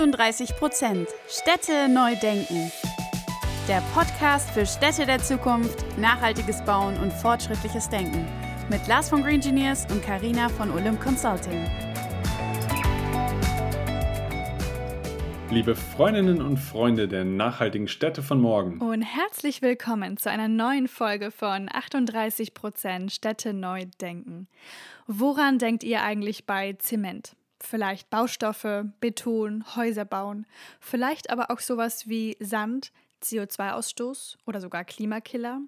38 Prozent Städte neu denken. Der Podcast für Städte der Zukunft, nachhaltiges Bauen und fortschrittliches Denken. Mit Lars von Green Engineers und Karina von Olymp Consulting. Liebe Freundinnen und Freunde der nachhaltigen Städte von morgen. Und herzlich willkommen zu einer neuen Folge von 38 Prozent Städte neu denken. Woran denkt ihr eigentlich bei Zement? Vielleicht Baustoffe, Beton, Häuser bauen, vielleicht aber auch sowas wie Sand, CO2-Ausstoß oder sogar Klimakiller.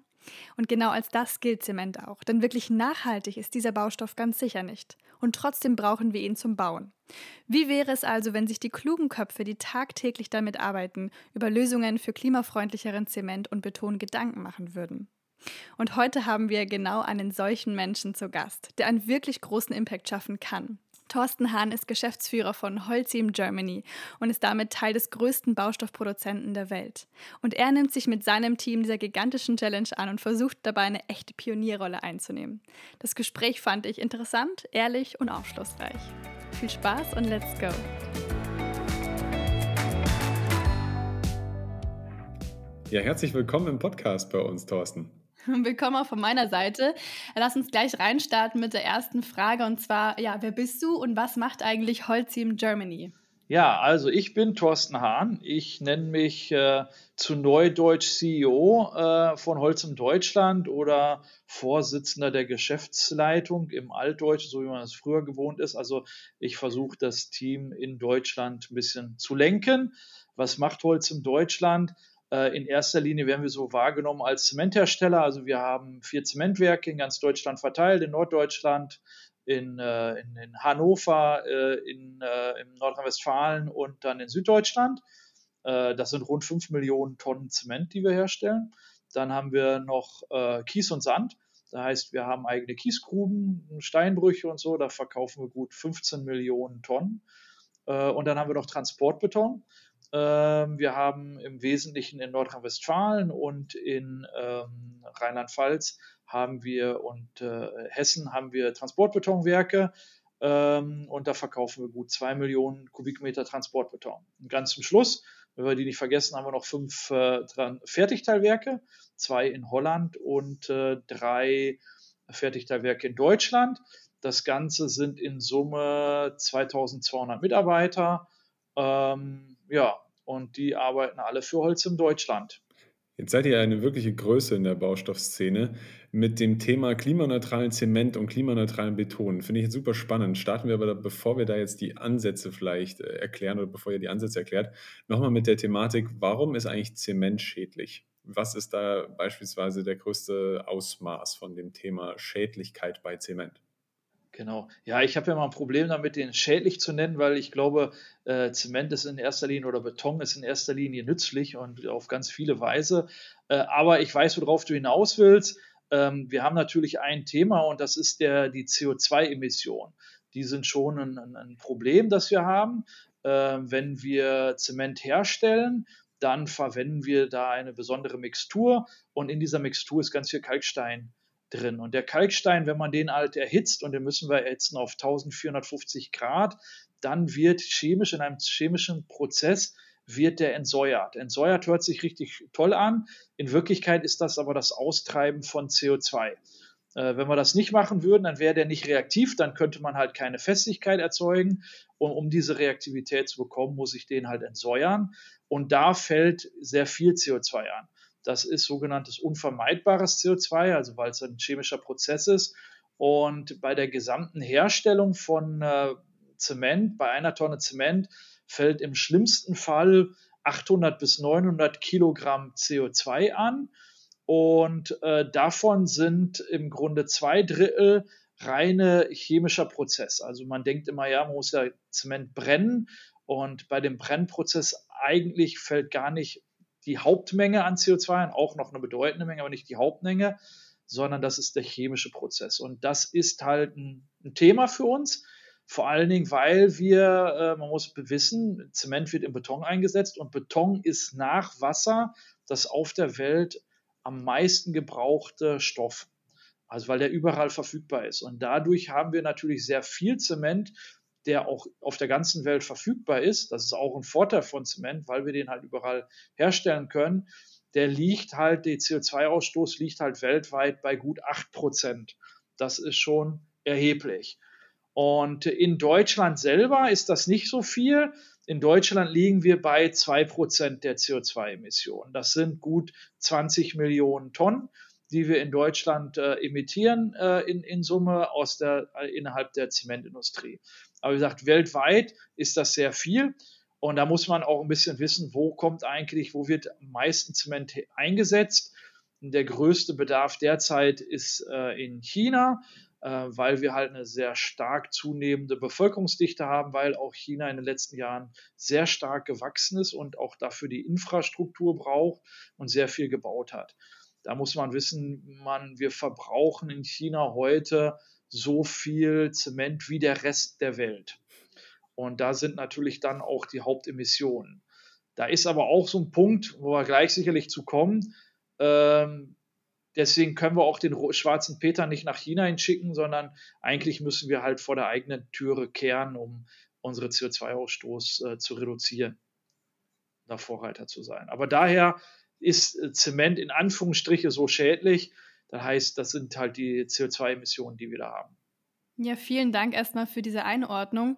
Und genau als das gilt Zement auch, denn wirklich nachhaltig ist dieser Baustoff ganz sicher nicht. Und trotzdem brauchen wir ihn zum Bauen. Wie wäre es also, wenn sich die klugen Köpfe, die tagtäglich damit arbeiten, über Lösungen für klimafreundlicheren Zement und Beton Gedanken machen würden? Und heute haben wir genau einen solchen Menschen zu Gast, der einen wirklich großen Impact schaffen kann. Thorsten Hahn ist Geschäftsführer von Holcim Germany und ist damit Teil des größten Baustoffproduzenten der Welt. Und er nimmt sich mit seinem Team dieser gigantischen Challenge an und versucht dabei eine echte Pionierrolle einzunehmen. Das Gespräch fand ich interessant, ehrlich und aufschlussreich. Viel Spaß und let's go! Ja, herzlich willkommen im Podcast bei uns, Thorsten. Willkommen auch von meiner Seite. Lass uns gleich reinstarten mit der ersten Frage und zwar, ja, wer bist du und was macht eigentlich Holcim Germany? Ja, also ich bin Thorsten Hahn. Ich nenne mich äh, zu Neudeutsch CEO äh, von Holcim Deutschland oder Vorsitzender der Geschäftsleitung im Altdeutsch, so wie man es früher gewohnt ist. Also ich versuche das Team in Deutschland ein bisschen zu lenken. Was macht Holcim Deutschland? Äh, in erster Linie werden wir so wahrgenommen als Zementhersteller. Also wir haben vier Zementwerke in ganz Deutschland verteilt, in Norddeutschland, in, äh, in, in Hannover, äh, in, in Nordrhein-Westfalen und dann in Süddeutschland. das sind rund 5 Millionen Tonnen Zement, die wir herstellen. Dann haben wir noch Kies und Sand. Das heißt, wir haben eigene Kiesgruben, Steinbrüche und so. Da verkaufen wir gut 15 Millionen Tonnen. und dann haben wir noch Transportbeton. Ähm, wir haben im Wesentlichen in Nordrhein-Westfalen und in ähm, Rheinland-Pfalz haben wir und äh, Hessen haben wir Transportbetonwerke ähm, und da verkaufen wir gut zwei Millionen Kubikmeter Transportbeton. Und ganz zum Schluss, wenn wir die nicht vergessen, haben wir noch fünf äh, Fertigteilwerke, zwei in Holland und äh, drei Fertigteilwerke in Deutschland. Das Ganze sind in Summe 2200 Mitarbeiter. Ähm, ja, und die arbeiten alle für Holz in Deutschland. Jetzt seid ihr eine wirkliche Größe in der Baustoffszene mit dem Thema klimaneutralen Zement und klimaneutralen Beton. Finde ich jetzt super spannend. Starten wir aber, da, bevor wir da jetzt die Ansätze vielleicht äh, erklären oder bevor ihr die Ansätze erklärt, nochmal mit der Thematik, warum ist eigentlich Zement schädlich? Was ist da beispielsweise der größte Ausmaß von dem Thema Schädlichkeit bei Zement? Genau. Ja, ich habe ja mal ein Problem damit, den schädlich zu nennen, weil ich glaube, äh, Zement ist in erster Linie oder Beton ist in erster Linie nützlich und auf ganz viele Weise. Äh, aber ich weiß, worauf du hinaus willst. Ähm, wir haben natürlich ein Thema und das ist der, die CO2-Emission. Die sind schon ein, ein, ein, Problem, das wir haben. Äh, wenn wir Zement herstellen, dann verwenden wir da eine besondere Mixtur und in dieser Mixtur ist ganz viel Kalkstein drin. Und der Kalkstein, wenn man den halt erhitzt, und den müssen wir erhitzen auf 1450 Grad, dann wird chemisch in einem chemischen Prozess wird der entsäuert. Entsäuert hört sich richtig toll an. In Wirklichkeit ist das aber das Austreiben von CO2. Äh, wenn wir das nicht machen würden, dann wäre der nicht reaktiv, dann könnte man halt keine Festigkeit erzeugen. Und um diese Reaktivität zu bekommen, muss ich den halt entsäuern. Und da fällt sehr viel CO2 an. Das ist sogenanntes unvermeidbares CO2, also weil es ein chemischer Prozess ist. Und bei der gesamten Herstellung von äh, Zement, bei einer Tonne Zement, fällt im schlimmsten Fall 800 bis 900 Kilogramm CO2 an. Und äh, davon sind im Grunde zwei Drittel reine chemischer Prozess. Also man denkt immer, ja, man muss ja Zement brennen. Und bei dem Brennprozess eigentlich fällt gar nicht die Hauptmenge an CO2 an, auch noch eine bedeutende Menge, aber nicht die Hauptmenge, sondern das ist der chemische Prozess. Und das ist halt ein, ein Thema für uns. Vor allen Dingen, weil wir, äh, man muss wissen, Zement wird in Beton eingesetzt und Beton ist nach Wasser das auf der Welt am meisten gebrauchte Stoff. Also weil der überall verfügbar ist. Und dadurch haben wir natürlich sehr viel Zement der auch auf der ganzen Welt verfügbar ist, das ist auch ein Vorteil von Zement, weil wir den halt überall herstellen können, der liegt halt, der CO2-Ausstoß liegt halt weltweit bei gut 8 Prozent. Das ist schon erheblich. Und in Deutschland selber ist das nicht so viel. In Deutschland liegen wir bei 2% der CO2-Emissionen. Das sind gut 20 Millionen Tonnen, die wir in Deutschland äh, emittieren äh, in, in Summe aus der, äh, innerhalb der Zementindustrie. Aber wie gesagt, weltweit ist das sehr viel. Und da muss man auch ein bisschen wissen, wo kommt eigentlich, wo wird am meisten Zement eingesetzt. Der größte Bedarf derzeit ist äh, in China, äh, weil wir halt eine sehr stark zunehmende Bevölkerungsdichte haben, weil auch China in den letzten Jahren sehr stark gewachsen ist und auch dafür die Infrastruktur braucht und sehr viel gebaut hat. Da muss man wissen, man, wir verbrauchen in China heute so viel Zement wie der Rest der Welt. Und da sind natürlich dann auch die Hauptemissionen. Da ist aber auch so ein Punkt, wo wir gleich sicherlich zu kommen. Ähm, deswegen können wir auch den schwarzen Peter nicht nach China hinschicken, sondern eigentlich müssen wir halt vor der eigenen Türe kehren, um unsere CO2-Ausstoß äh, zu reduzieren, da Vorreiter zu sein. Aber daher ist äh, Zement in Anführungsstriche so schädlich. Das heißt, das sind halt die CO2-Emissionen, die wir da haben. Ja, vielen Dank erstmal für diese Einordnung.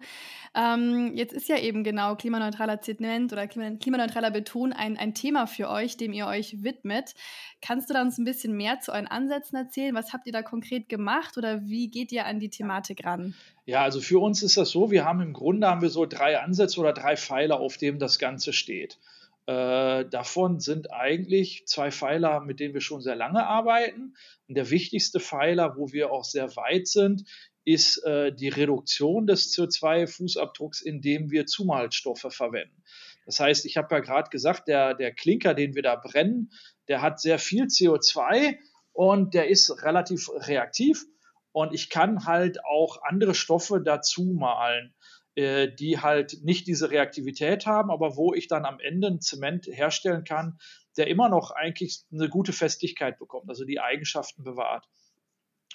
Ähm, jetzt ist ja eben genau klimaneutraler Zement oder klimaneutraler Beton ein, ein Thema für euch, dem ihr euch widmet. Kannst du da uns ein bisschen mehr zu euren Ansätzen erzählen? Was habt ihr da konkret gemacht oder wie geht ihr an die Thematik ran? Ja, also für uns ist das so, wir haben im Grunde haben wir so drei Ansätze oder drei Pfeiler, auf denen das Ganze steht. Äh, davon sind eigentlich zwei Pfeiler, mit denen wir schon sehr lange arbeiten. Und der wichtigste Pfeiler, wo wir auch sehr weit sind, ist äh, die Reduktion des CO2-Fußabdrucks, indem wir Zumalstoffe verwenden. Das heißt, ich habe ja gerade gesagt, der, der Klinker, den wir da brennen, der hat sehr viel CO2 und der ist relativ reaktiv. Und ich kann halt auch andere Stoffe dazu malen, äh, die halt nicht diese Reaktivität haben, aber wo ich dann am Ende ein Zement herstellen kann, der immer noch eigentlich eine gute Festigkeit bekommt, also die Eigenschaften bewahrt.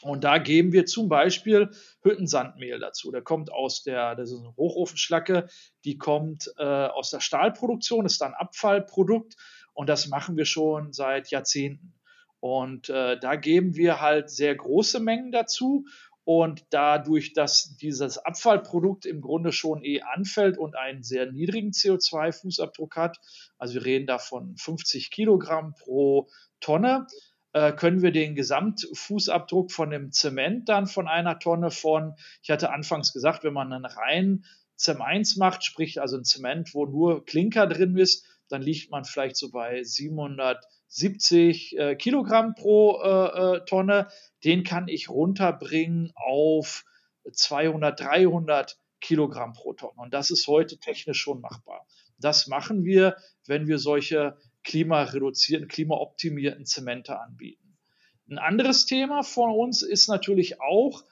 Und da geben wir zum Beispiel Hüttensandmehl dazu. Der kommt aus der, das ist eine Hochofenschlacke, die kommt äh, aus der Stahlproduktion, ist dann Abfallprodukt und das machen wir schon seit Jahrzehnten. Und äh, da geben wir halt sehr große Mengen dazu. Und dadurch, dass dieses Abfallprodukt im Grunde schon eh anfällt und einen sehr niedrigen CO2-Fußabdruck hat, also wir reden da von 50 Kilogramm pro Tonne, äh, können wir den Gesamtfußabdruck von dem Zement dann von einer Tonne von, ich hatte anfangs gesagt, wenn man einen reinen ZEM1 macht, sprich also ein Zement, wo nur Klinker drin ist, dann liegt man vielleicht so bei 770 äh, Kilogramm pro äh, äh, Tonne. Den kann ich runterbringen auf 200, 300 Kilogramm pro Tonne. Und das ist heute technisch schon machbar. Das machen wir, wenn wir solche klimareduzierten, klimaoptimierten Zemente anbieten. Ein anderes Thema von uns ist natürlich auch,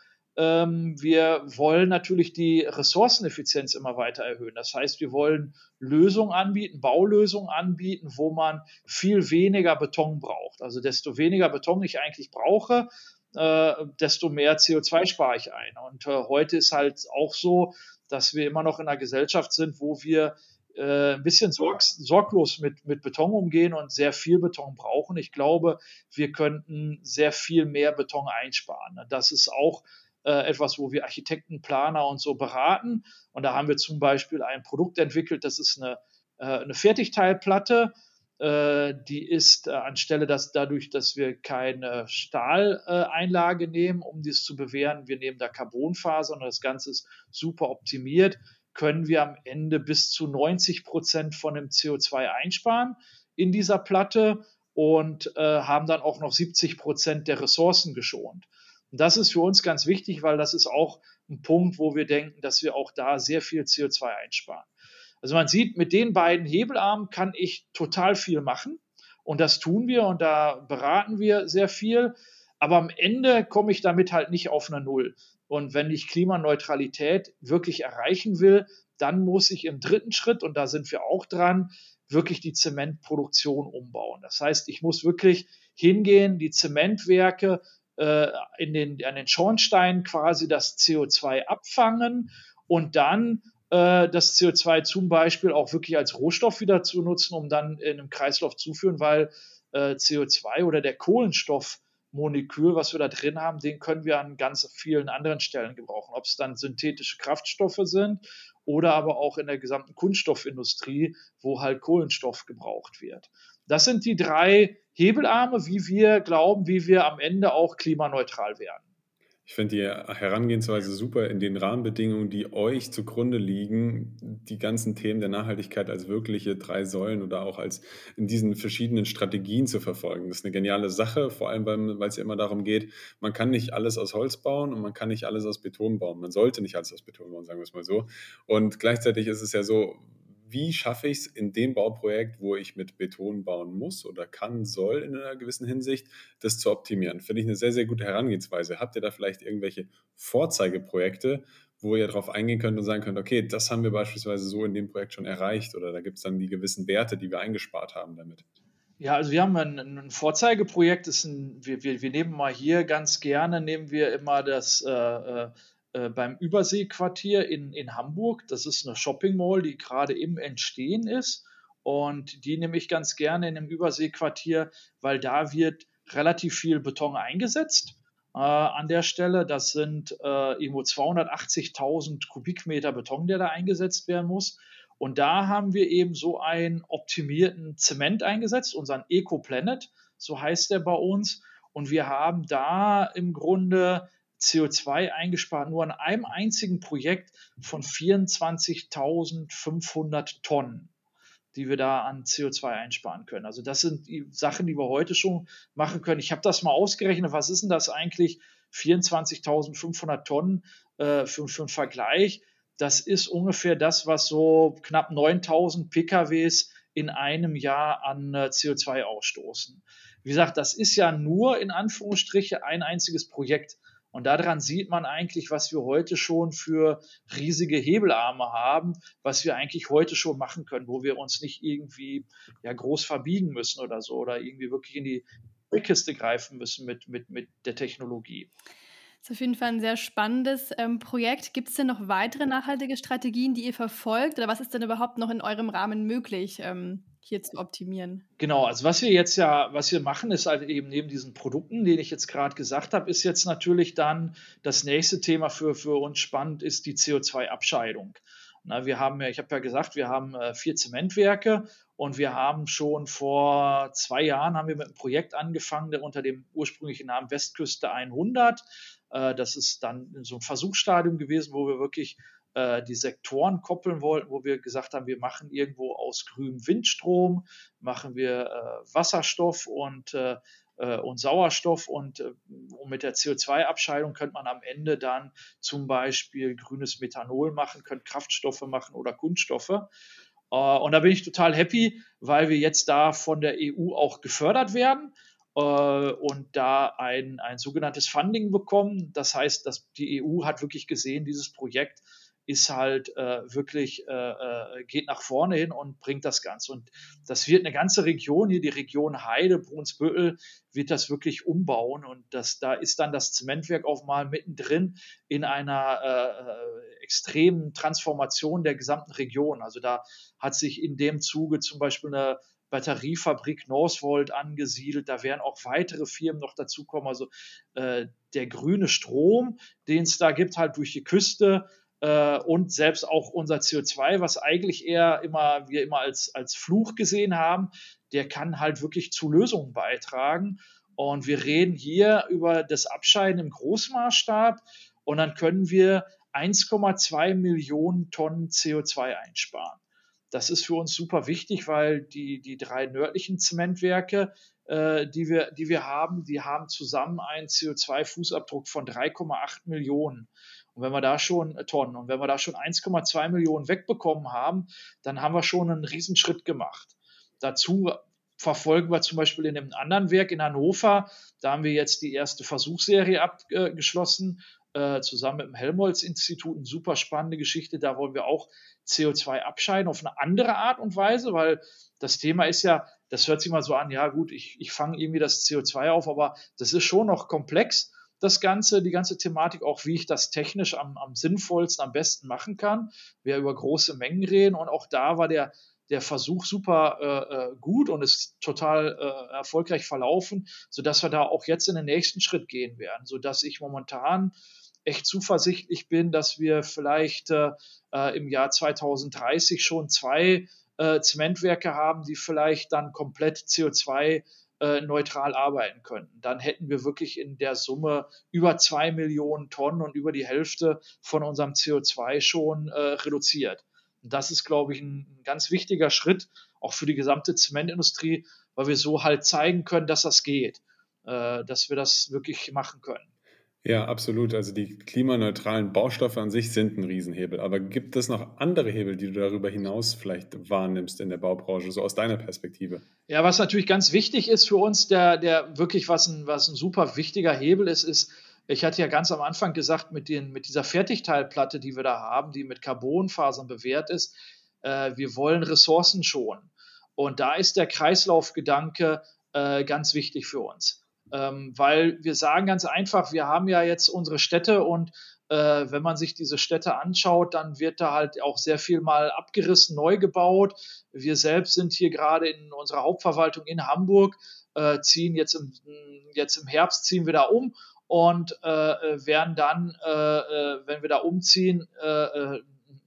wir wollen natürlich die Ressourceneffizienz immer weiter erhöhen. Das heißt, wir wollen Lösungen anbieten, Baulösungen anbieten, wo man viel weniger Beton braucht. Also desto weniger Beton ich eigentlich brauche, äh, desto mehr CO2 spare ich ein. Und äh, heute ist halt auch so, dass wir immer noch in einer Gesellschaft sind, wo wir äh, ein bisschen sorg sorglos mit, mit Beton umgehen und sehr viel Beton brauchen. Ich glaube, wir könnten sehr viel mehr Beton einsparen. Das ist auch etwas, wo wir Architekten, Planer und so beraten. Und da haben wir zum Beispiel ein Produkt entwickelt, das ist eine, äh, eine Fertigteilplatte. Äh, die ist äh, anstelle, dass dadurch, dass wir keine Stahleinlage nehmen, um dies zu bewähren, wir nehmen da Carbonfaser und das Ganze ist super optimiert können wir am Ende bis zu 90 Prozent von dem CO2 einsparen in dieser Platte und äh, haben dann auch noch 70 Prozent der Ressourcen geschont. Und das ist für uns ganz wichtig, weil das ist auch ein Punkt, wo wir denken, dass wir auch da sehr viel CO2 einsparen. Also man sieht, mit den beiden Hebelarmen kann ich total viel machen. Und das tun wir und da beraten wir sehr viel. Aber am Ende komme ich damit halt nicht auf eine Null. Und wenn ich Klimaneutralität wirklich erreichen will, dann muss ich im dritten Schritt, und da sind wir auch dran, wirklich die Zementproduktion umbauen. Das heißt, ich muss wirklich hingehen, die Zementwerke in den, an den Schornsteinen quasi das CO2 abfangen und dann äh, das CO2 zum Beispiel auch wirklich als Rohstoff wieder zu nutzen, um dann in einem Kreislauf zuführen, weil äh, CO2 oder der Kohlenstoffmolekül, was wir da drin haben, den können wir an ganz vielen anderen Stellen gebrauchen. Ob es dann synthetische Kraftstoffe sind oder aber auch in der gesamten Kunststoffindustrie, wo halt Kohlenstoff gebraucht wird. Das sind die drei Hebelarme, wie wir glauben, wie wir am Ende auch klimaneutral werden. Ich finde die Herangehensweise super in den Rahmenbedingungen, die euch zugrunde liegen, die ganzen Themen der Nachhaltigkeit als wirkliche drei Säulen oder auch als in diesen verschiedenen Strategien zu verfolgen. Das ist eine geniale Sache, vor allem weil es ja immer darum geht, man kann nicht alles aus Holz bauen und man kann nicht alles aus Beton bauen. Man sollte nicht alles aus Beton bauen, sagen wir es mal so. Und gleichzeitig ist es ja so, wie schaffe ich es in dem Bauprojekt, wo ich mit Beton bauen muss oder kann, soll in einer gewissen Hinsicht, das zu optimieren. Finde ich eine sehr, sehr gute Herangehensweise. Habt ihr da vielleicht irgendwelche Vorzeigeprojekte, wo ihr darauf eingehen könnt und sagen könnt, okay, das haben wir beispielsweise so in dem Projekt schon erreicht oder da gibt es dann die gewissen Werte, die wir eingespart haben damit? Ja, also wir haben ein, ein Vorzeigeprojekt, ist ein, wir, wir, wir nehmen mal hier ganz gerne, nehmen wir immer das äh, äh beim Überseequartier in, in Hamburg. Das ist eine Shopping Mall, die gerade im Entstehen ist. Und die nehme ich ganz gerne in dem Überseequartier, weil da wird relativ viel Beton eingesetzt äh, an der Stelle. Das sind äh, irgendwo 280.000 Kubikmeter Beton, der da eingesetzt werden muss. Und da haben wir eben so einen optimierten Zement eingesetzt, unseren Eco Planet, so heißt der bei uns. Und wir haben da im Grunde CO2 eingespart, nur an einem einzigen Projekt von 24.500 Tonnen, die wir da an CO2 einsparen können. Also das sind die Sachen, die wir heute schon machen können. Ich habe das mal ausgerechnet, was ist denn das eigentlich? 24.500 Tonnen äh, für, für einen Vergleich. Das ist ungefähr das, was so knapp 9.000 PKWs in einem Jahr an äh, CO2 ausstoßen. Wie gesagt, das ist ja nur in Anführungsstriche ein einziges Projekt. Und daran sieht man eigentlich, was wir heute schon für riesige Hebelarme haben, was wir eigentlich heute schon machen können, wo wir uns nicht irgendwie ja, groß verbiegen müssen oder so oder irgendwie wirklich in die Kiste greifen müssen mit, mit, mit der Technologie. Das ist auf jeden Fall ein sehr spannendes ähm, Projekt. Gibt es denn noch weitere nachhaltige Strategien, die ihr verfolgt? Oder was ist denn überhaupt noch in eurem Rahmen möglich? Ähm, hier zu optimieren. Genau, also was wir jetzt ja, was wir machen, ist halt eben neben diesen Produkten, den ich jetzt gerade gesagt habe, ist jetzt natürlich dann das nächste Thema für, für uns spannend, ist die CO2-Abscheidung. Na, wir haben ja, ich habe ja gesagt, wir haben äh, vier Zementwerke und wir haben schon vor zwei Jahren haben wir mit einem Projekt angefangen, der unter dem ursprünglichen Namen Westküste 100. Äh, das ist dann so ein Versuchsstadium gewesen, wo wir wirklich äh, die Sektoren koppeln wollten, wo wir gesagt haben, wir machen irgendwo aus grünem Windstrom, machen wir äh, Wasserstoff und äh, und Sauerstoff und, und mit der CO2-Abscheidung könnte man am Ende dann zum Beispiel grünes Methanol machen, könnte Kraftstoffe machen oder Kunststoffe. Und da bin ich total happy, weil wir jetzt da von der EU auch gefördert werden und da ein, ein sogenanntes Funding bekommen. Das heißt, dass die EU hat wirklich gesehen, dieses Projekt ist halt äh, wirklich, äh, äh, geht nach vorne hin und bringt das Ganze. Und das wird eine ganze Region hier, die Region Heide, Brunsbüttel, wird das wirklich umbauen. Und das, da ist dann das Zementwerk auch mal mittendrin in einer äh, äh, extremen Transformation der gesamten Region. Also da hat sich in dem Zuge zum Beispiel eine Batteriefabrik Northvolt angesiedelt. Da werden auch weitere Firmen noch dazukommen. Also äh, der grüne Strom, den es da gibt, halt durch die Küste, äh, und selbst auch unser CO2, was eigentlich eher immer wir immer als, als Fluch gesehen haben, der kann halt wirklich zu Lösungen beitragen. Und wir reden hier über das Abscheiden im Großmaßstab und dann können wir 1,2 Millionen Tonnen CO2 einsparen. Das ist für uns super wichtig, weil die, die drei nördlichen Zementwerke, äh, die, wir, die wir haben, die haben zusammen einen CO2-Fußabdruck von 3,8 Millionen. Und wenn wir da schon äh, Tonnen und wenn wir da schon 1,2 Millionen wegbekommen haben, dann haben wir schon einen Riesenschritt gemacht. Dazu verfolgen wir zum Beispiel in einem anderen Werk in Hannover, da haben wir jetzt die erste Versuchsserie abgeschlossen, äh, zusammen mit dem Helmholtz-Institut, eine super spannende Geschichte. Da wollen wir auch CO2 abscheiden auf eine andere Art und Weise, weil das Thema ist ja, das hört sich mal so an, ja gut, ich, ich fange irgendwie das CO2 auf, aber das ist schon noch komplex das Ganze, die ganze Thematik, auch wie ich das technisch am, am sinnvollsten, am besten machen kann. Wir über große Mengen reden und auch da war der, der Versuch super äh, äh, gut und ist total äh, erfolgreich verlaufen, sodass wir da auch jetzt in den nächsten Schritt gehen werden, sodass ich momentan echt zuversichtlich bin, dass wir vielleicht äh, äh im Jahr 2030 schon zwei äh, Zementwerke haben, die vielleicht dann komplett CO2 äh, neutral arbeiten könnten. Dann hätten wir wirklich in der Summe über zwei Millionen Tonnen und über die Hälfte von unserem CO2 schon äh, reduziert. Und das ist, glaube ich, ein, ganz wichtiger Schritt, auch für die gesamte Zementindustrie, weil wir so halt zeigen können, dass das geht, äh, dass wir das wirklich machen können. Ja, absolut. Also die klimaneutralen Baustoffe an sich sind ein Riesenhebel. Aber gibt es noch andere Hebel, die du darüber hinaus vielleicht wahrnimmst in der Baubranche, so aus deiner Perspektive? Ja, was natürlich ganz wichtig ist für uns, der, der wirklich was ein, was ein super wichtiger Hebel ist, ist, ich hatte ja ganz am Anfang gesagt, mit, den, mit dieser Fertigteilplatte, die wir da haben, die mit Carbonfasern bewährt ist, äh, wir wollen Ressourcen schonen. Und da ist der Kreislaufgedanke äh, ganz wichtig für uns. Ähm, weil wir sagen ganz einfach, wir haben ja jetzt unsere Städte und äh, wenn man sich diese Städte anschaut, dann wird da halt auch sehr viel mal abgerissen, neu gebaut. Wir selbst sind hier gerade in unserer Hauptverwaltung in Hamburg, äh, ziehen jetzt im, jetzt im Herbst ziehen wir da um und äh, werden dann, äh, äh, wenn wir da umziehen, äh,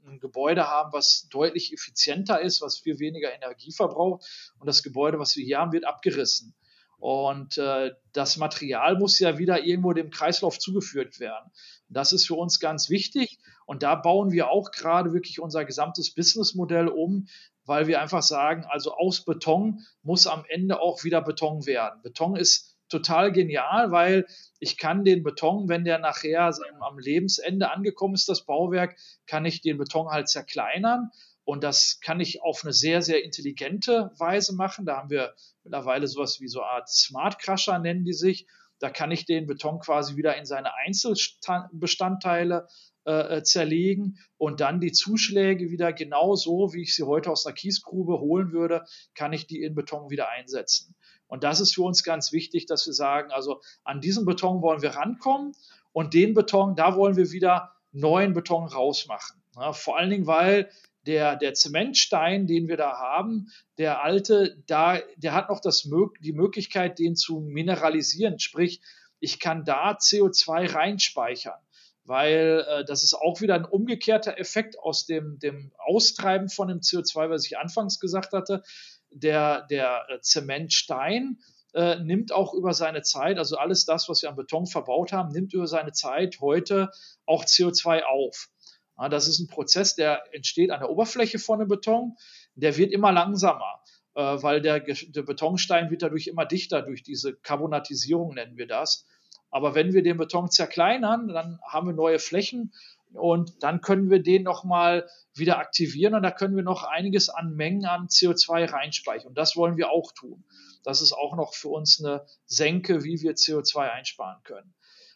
ein Gebäude haben, was deutlich effizienter ist, was viel weniger Energie verbraucht. Und das Gebäude, was wir hier haben, wird abgerissen. Und äh, das Material muss ja wieder irgendwo dem Kreislauf zugeführt werden. Das ist für uns ganz wichtig. Und da bauen wir auch gerade wirklich unser gesamtes Businessmodell um, weil wir einfach sagen, also aus Beton muss am Ende auch wieder Beton werden. Beton ist total genial, weil ich kann den Beton, wenn der nachher am Lebensende angekommen ist, das Bauwerk, kann ich den Beton halt zerkleinern und das kann ich auf eine sehr, sehr intelligente Weise machen. Da haben wir mittlerweile sowas wie so eine Art Smart Crusher, nennen die sich. Da kann ich den Beton quasi wieder in seine Einzelbestandteile äh, zerlegen und dann die Zuschläge wieder genau so, wie ich sie heute aus einer Kiesgrube holen würde, kann ich die in Beton wieder einsetzen. Und das ist für uns ganz wichtig, dass wir sagen, also an diesen Beton wollen wir rankommen und den Beton, da wollen wir wieder neuen Beton rausmachen. Ja, vor allen Dingen, weil der, der Zementstein, den wir da haben, der alte, da, der hat noch das, die Möglichkeit, den zu mineralisieren. Sprich, ich kann da CO2 reinspeichern, weil äh, das ist auch wieder ein umgekehrter Effekt aus dem, dem Austreiben von dem CO2, was ich anfangs gesagt hatte. Der, der Zementstein äh, nimmt auch über seine Zeit, also alles das, was wir an Beton verbaut haben, nimmt über seine Zeit heute auch CO2 auf. Das ist ein Prozess, der entsteht an der Oberfläche von dem Beton. Der wird immer langsamer, äh, weil der, der Betonstein wird dadurch immer dichter, durch diese Carbonatisierung nennen wir das. Aber wenn wir den Beton zerkleinern, dann haben wir neue Flächen und dann können wir den nochmal wieder aktivieren und da können wir noch einiges an Mengen an CO2 reinspeichern. Und das wollen wir auch tun. Das ist auch noch für uns eine Senke, wie wir CO2 einsparen können.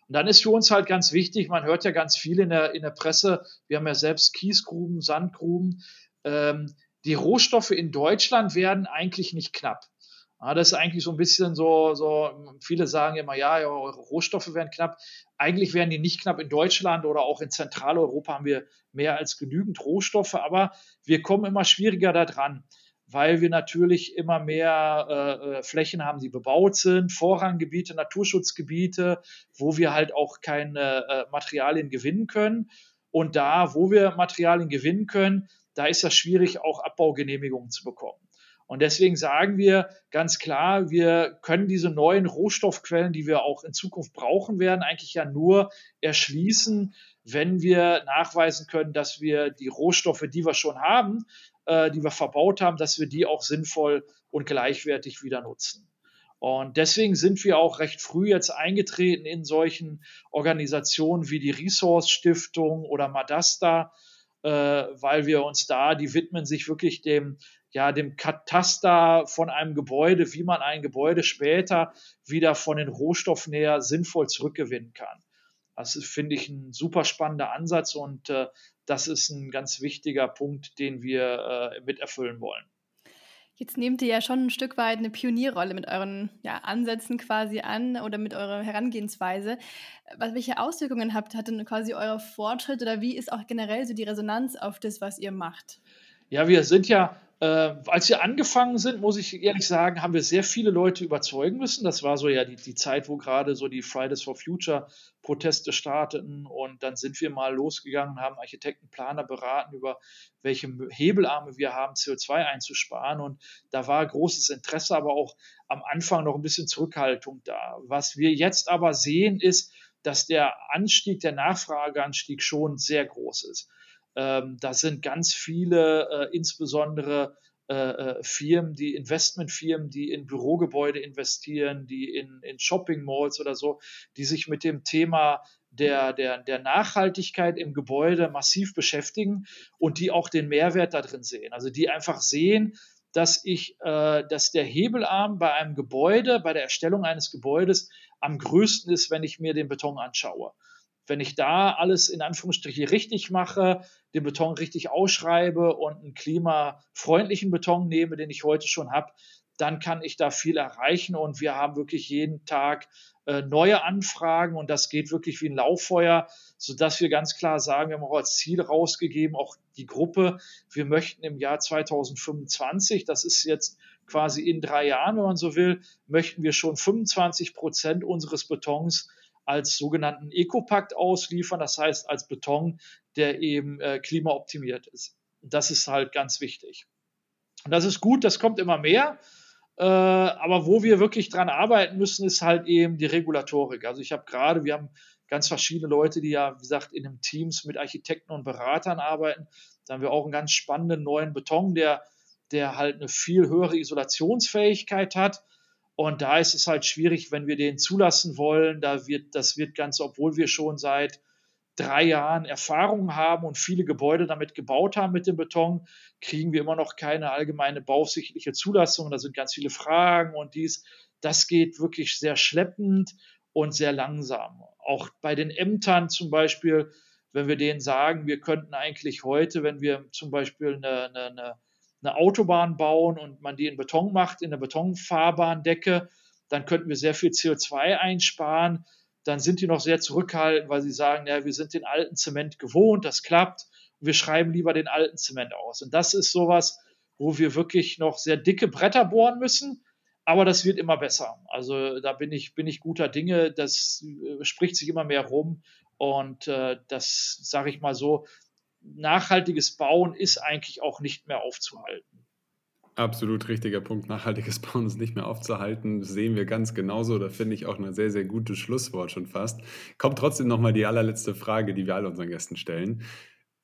Und dann ist für uns halt ganz wichtig, man hört ja ganz viel in der, in der Presse, wir haben ja selbst Kiesgruben, Sandgruben. Ähm, die Rohstoffe in Deutschland werden eigentlich nicht knapp. Ja, das ist eigentlich so ein bisschen so, so, viele sagen immer, ja, eure Rohstoffe werden knapp. Eigentlich werden die nicht knapp in Deutschland oder auch in Zentraleuropa haben wir mehr als genügend Rohstoffe, aber wir kommen immer schwieriger da dran weil wir natürlich immer mehr äh, äh, Flächen haben, die bebaut sind, Vorranggebiete, Naturschutzgebiete, wo wir halt auch keine äh, Materialien gewinnen können. Und da, wo wir Materialien gewinnen können, da ist das schwierig, auch Abbaugenehmigungen zu bekommen. Und deswegen sagen wir ganz klar, wir können diese neuen Rohstoffquellen, die wir auch in Zukunft brauchen werden, eigentlich ja nur erschließen, wenn wir nachweisen können, dass wir die Rohstoffe, die wir schon haben, äh, die wir verbaut haben, dass wir die auch sinnvoll und gleichwertig wieder nutzen. Und deswegen sind wir auch recht früh jetzt eingetreten in solchen Organisationen wie die Resource Stiftung oder Madasta, äh, weil wir uns da, die widmen sich wirklich dem, ja, dem Kataster von einem Gebäude, wie man ein Gebäude später wieder von den Rohstoffen her sinnvoll zurückgewinnen kann. Das finde ich, ein super spannender Ansatz und äh, das ist ein ganz wichtiger Punkt, den wir äh, mit erfüllen wollen. Jetzt nehmt ihr ja schon ein Stück weit eine Pionierrolle mit euren ja, Ansätzen quasi an oder mit eurer Herangehensweise. Was, welche Auswirkungen habt, hat denn quasi euer Fortschritt oder wie ist auch generell so die Resonanz auf das, was ihr macht? Ja, wir sind ja äh, als wir angefangen sind, muss ich ehrlich sagen, haben wir sehr viele Leute überzeugen müssen. Das war so ja die, die Zeit, wo gerade so die Fridays for Future Proteste starteten. Und dann sind wir mal losgegangen, haben Architekten, Planer beraten, über welche Hebelarme wir haben, CO2 einzusparen. Und da war großes Interesse, aber auch am Anfang noch ein bisschen Zurückhaltung da. Was wir jetzt aber sehen, ist, dass der Anstieg, der Nachfrageanstieg schon sehr groß ist. Ähm, da sind ganz viele, äh, insbesondere äh, äh, Firmen, die Investmentfirmen, die in Bürogebäude investieren, die in, in Shopping Malls oder so, die sich mit dem Thema der, der, der Nachhaltigkeit im Gebäude massiv beschäftigen und die auch den Mehrwert da drin sehen. Also die einfach sehen, dass ich, äh, dass der Hebelarm bei einem Gebäude, bei der Erstellung eines Gebäudes am größten ist, wenn ich mir den Beton anschaue. Wenn ich da alles in Anführungsstrichen richtig mache, den Beton richtig ausschreibe und einen klimafreundlichen Beton nehme, den ich heute schon habe, dann kann ich da viel erreichen. Und wir haben wirklich jeden Tag äh, neue Anfragen und das geht wirklich wie ein Lauffeuer, sodass wir ganz klar sagen, wir haben auch als Ziel rausgegeben, auch die Gruppe, wir möchten im Jahr 2025, das ist jetzt quasi in drei Jahren, wenn man so will, möchten wir schon 25 Prozent unseres Betons als sogenannten Ecopakt ausliefern, das heißt als Beton, der eben äh, klimaoptimiert ist. Das ist halt ganz wichtig. Und das ist gut, das kommt immer mehr. Äh, aber wo wir wirklich dran arbeiten müssen, ist halt eben die Regulatorik. Also ich habe gerade, wir haben ganz verschiedene Leute, die ja, wie gesagt, in einem Teams mit Architekten und Beratern arbeiten. Da haben wir auch einen ganz spannenden neuen Beton, der, der halt eine viel höhere Isolationsfähigkeit hat und da ist es halt schwierig, wenn wir den zulassen wollen. Da wird, das wird ganz, obwohl wir schon seit drei Jahren Erfahrung haben und viele Gebäude damit gebaut haben mit dem Beton, kriegen wir immer noch keine allgemeine bausichtliche Zulassung. Da sind ganz viele Fragen und dies. Das geht wirklich sehr schleppend und sehr langsam. Auch bei den Ämtern zum Beispiel, wenn wir denen sagen, wir könnten eigentlich heute, wenn wir zum Beispiel eine, eine, eine eine Autobahn bauen und man die in Beton macht, in eine Betonfahrbahndecke, dann könnten wir sehr viel CO2 einsparen. Dann sind die noch sehr zurückhaltend, weil sie sagen, ja, wir sind den alten Zement gewohnt, das klappt. Und wir schreiben lieber den alten Zement aus. Und das ist sowas, wo wir wirklich noch sehr dicke Bretter bohren müssen. Aber das wird immer besser. Also da bin ich, bin ich guter Dinge. Das äh, spricht sich immer mehr rum. Und äh, das sage ich mal so, nachhaltiges Bauen ist eigentlich auch nicht mehr aufzuhalten. Absolut richtiger Punkt. Nachhaltiges Bauen ist nicht mehr aufzuhalten. Das sehen wir ganz genauso. Da finde ich auch ein sehr, sehr gutes Schlusswort schon fast. Kommt trotzdem nochmal die allerletzte Frage, die wir all unseren Gästen stellen.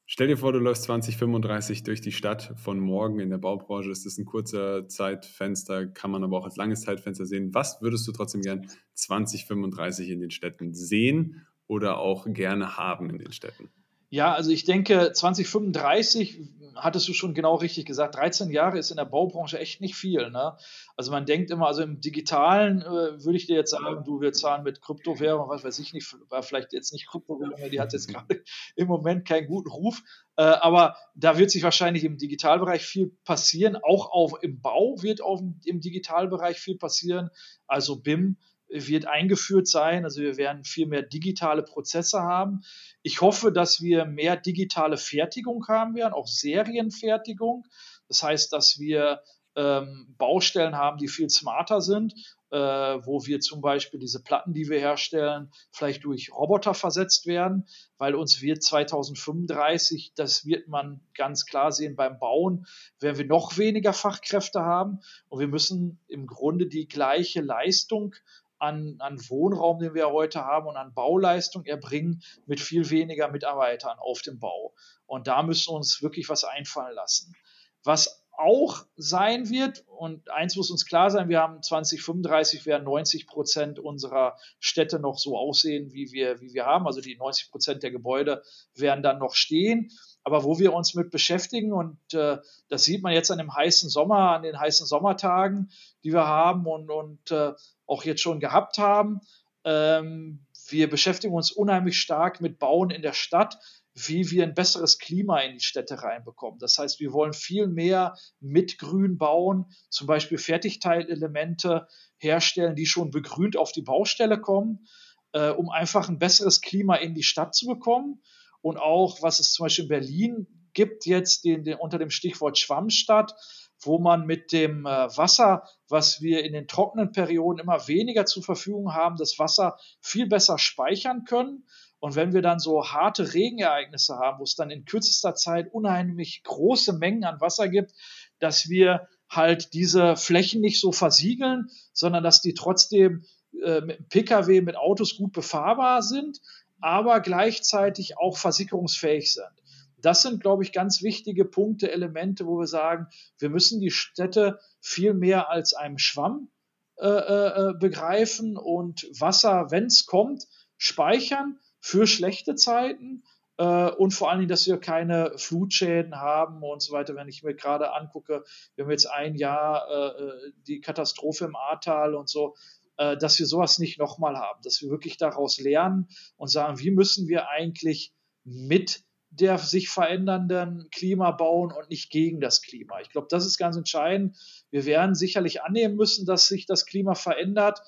Stell dir vor, du läufst 2035 durch die Stadt von morgen in der Baubranche. Ist ein kurzer Zeitfenster, kann man aber auch als langes Zeitfenster sehen. Was würdest du trotzdem gern 2035 in den Städten sehen oder auch gerne haben in den Städten? Ja, also ich denke, 2035 hattest du schon genau richtig gesagt, 13 Jahre ist in der Baubranche echt nicht viel. Ne? Also man denkt immer, also im Digitalen äh, würde ich dir jetzt sagen, du, wir zahlen mit Kryptowährung, was weiß ich nicht, war vielleicht jetzt nicht Kryptowährung, die hat jetzt gerade im Moment keinen guten Ruf, äh, aber da wird sich wahrscheinlich im Digitalbereich viel passieren, auch auf, im Bau wird auf, im Digitalbereich viel passieren, also BIM wird eingeführt sein. Also wir werden viel mehr digitale Prozesse haben. Ich hoffe, dass wir mehr digitale Fertigung haben werden, auch Serienfertigung. Das heißt, dass wir ähm, Baustellen haben, die viel smarter sind, äh, wo wir zum Beispiel diese Platten, die wir herstellen, vielleicht durch Roboter versetzt werden, weil uns wird 2035, das wird man ganz klar sehen beim Bauen, werden wir noch weniger Fachkräfte haben und wir müssen im Grunde die gleiche Leistung an, an Wohnraum, den wir heute haben und an Bauleistung erbringen mit viel weniger Mitarbeitern auf dem Bau. Und da müssen wir uns wirklich was einfallen lassen. Was auch sein wird, und eins muss uns klar sein, wir haben 2035 werden 90 Prozent unserer Städte noch so aussehen, wie wir, wie wir haben. Also die 90 Prozent der Gebäude werden dann noch stehen. Aber wo wir uns mit beschäftigen, und äh, das sieht man jetzt an dem heißen Sommer, an den heißen Sommertagen, die wir haben und, und äh, auch jetzt schon gehabt haben. Ähm, wir beschäftigen uns unheimlich stark mit Bauen in der Stadt, wie wir ein besseres Klima in die Städte reinbekommen. Das heißt, wir wollen viel mehr mit Grün bauen, zum Beispiel Fertigteilelemente herstellen, die schon begrünt auf die Baustelle kommen, äh, um einfach ein besseres Klima in die Stadt zu bekommen. Und auch, was es zum Beispiel in Berlin gibt, jetzt den, den, unter dem Stichwort Schwammstadt, wo man mit dem äh, Wasser, was wir in den trockenen Perioden immer weniger zur Verfügung haben, das Wasser viel besser speichern können. Und wenn wir dann so harte Regenereignisse haben, wo es dann in kürzester Zeit unheimlich große Mengen an Wasser gibt, dass wir halt diese Flächen nicht so versiegeln, sondern dass die trotzdem äh, mit Pkw, mit Autos gut befahrbar sind, aber gleichzeitig auch versickerungsfähig sind. Das sind, glaube ich, ganz wichtige Punkte, Elemente, wo wir sagen, wir müssen die Städte viel mehr als einem Schwamm äh, äh, äh begreifen und Wasser, wenn es kommt, speichern für schlechte Zeiten äh, und vor allen Dingen, dass wir keine Flutschäden haben und so weiter. Wenn ich mir gerade angucke, wir haben jetzt ein Jahr äh, äh die Katastrophe im Ahrtal und so, äh, dass wir sowas nicht nochmal haben, dass wir wirklich daraus lernen und sagen, wie müssen wir eigentlich mit der sich verändernden Klima bauen und nicht gegen das Klima. Ich glaube, das ist ganz entscheidend. Wir werden sicherlich annehmen müssen, dass sich das Klima verändert.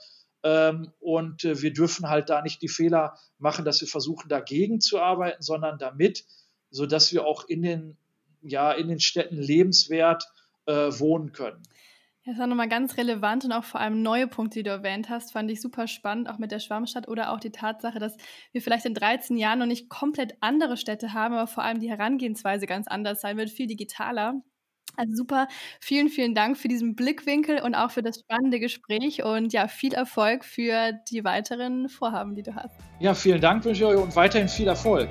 Ähm, und äh, wir dürfen halt da nicht die Fehler machen, dass wir versuchen, dagegen zu arbeiten, sondern damit, sodass wir auch in den, ja, in den Städten lebenswert äh, wohnen können. Das war nochmal ganz relevant und auch vor allem neue Punkte, die du erwähnt hast, fand ich super spannend, auch mit der Schwammstadt oder auch die Tatsache, dass wir vielleicht in 13 Jahren noch nicht komplett andere Städte haben, aber vor allem die Herangehensweise ganz anders sein wird, viel digitaler. Also super, vielen, vielen Dank für diesen Blickwinkel und auch für das spannende Gespräch und ja, viel Erfolg für die weiteren Vorhaben, die du hast. Ja, vielen Dank wünsche ich euch und weiterhin viel Erfolg.